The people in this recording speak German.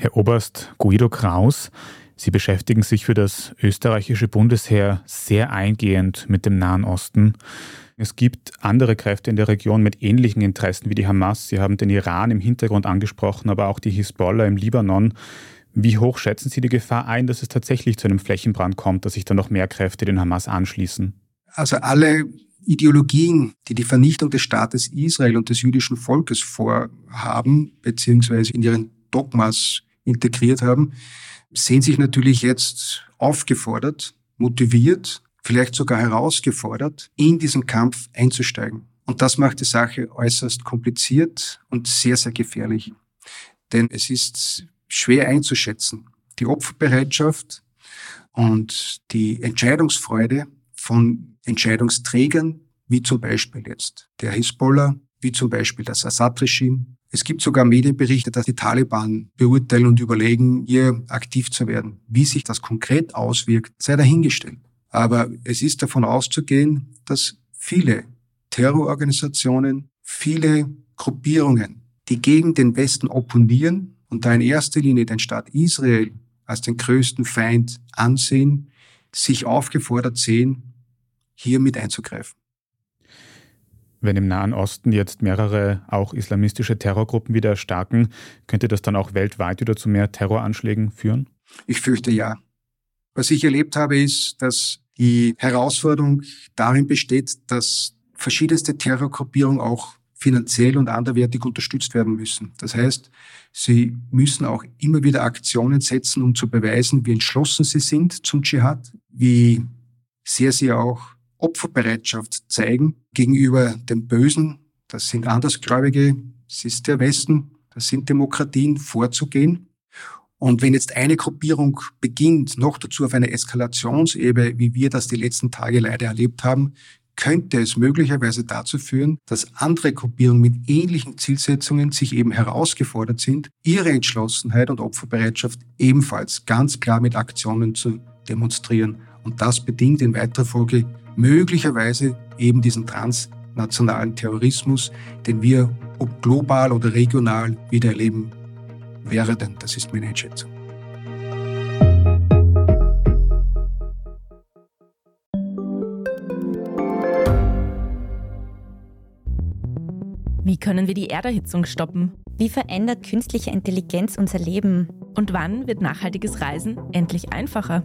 Herr Oberst Guido Kraus, Sie beschäftigen sich für das österreichische Bundesheer sehr eingehend mit dem Nahen Osten. Es gibt andere Kräfte in der Region mit ähnlichen Interessen wie die Hamas. Sie haben den Iran im Hintergrund angesprochen, aber auch die Hisbollah im Libanon. Wie hoch schätzen Sie die Gefahr ein, dass es tatsächlich zu einem Flächenbrand kommt, dass sich dann noch mehr Kräfte den Hamas anschließen? Also alle Ideologien, die die Vernichtung des Staates Israel und des jüdischen Volkes vorhaben, beziehungsweise in ihren Dogmas integriert haben, sehen sich natürlich jetzt aufgefordert, motiviert, vielleicht sogar herausgefordert, in diesen Kampf einzusteigen. Und das macht die Sache äußerst kompliziert und sehr, sehr gefährlich. Denn es ist schwer einzuschätzen. Die Opferbereitschaft und die Entscheidungsfreude von Entscheidungsträgern, wie zum Beispiel jetzt der Hisbollah, wie zum Beispiel das Assad-Regime, es gibt sogar Medienberichte, dass die Taliban beurteilen und überlegen, hier aktiv zu werden. Wie sich das konkret auswirkt, sei dahingestellt. Aber es ist davon auszugehen, dass viele Terrororganisationen, viele Gruppierungen, die gegen den Westen opponieren und da in erster Linie den Staat Israel als den größten Feind ansehen, sich aufgefordert sehen, hier mit einzugreifen. Wenn im Nahen Osten jetzt mehrere auch islamistische Terrorgruppen wieder erstarken, könnte das dann auch weltweit wieder zu mehr Terroranschlägen führen? Ich fürchte ja. Was ich erlebt habe, ist, dass die Herausforderung darin besteht, dass verschiedenste Terrorgruppierungen auch finanziell und anderwertig unterstützt werden müssen. Das heißt, sie müssen auch immer wieder Aktionen setzen, um zu beweisen, wie entschlossen sie sind zum Dschihad, wie sehr sie auch Opferbereitschaft zeigen gegenüber dem Bösen, das sind Andersgläubige, das ist der Westen, das sind Demokratien, vorzugehen. Und wenn jetzt eine Gruppierung beginnt, noch dazu auf einer Eskalationsebene, wie wir das die letzten Tage leider erlebt haben, könnte es möglicherweise dazu führen, dass andere Gruppierungen mit ähnlichen Zielsetzungen sich eben herausgefordert sind, ihre Entschlossenheit und Opferbereitschaft ebenfalls ganz klar mit Aktionen zu demonstrieren. Und das bedingt in weiterer Folge möglicherweise eben diesen transnationalen Terrorismus, den wir, ob global oder regional, wieder erleben werden. Das ist meine Einschätzung. Wie können wir die Erderhitzung stoppen? Wie verändert künstliche Intelligenz unser Leben? Und wann wird nachhaltiges Reisen endlich einfacher?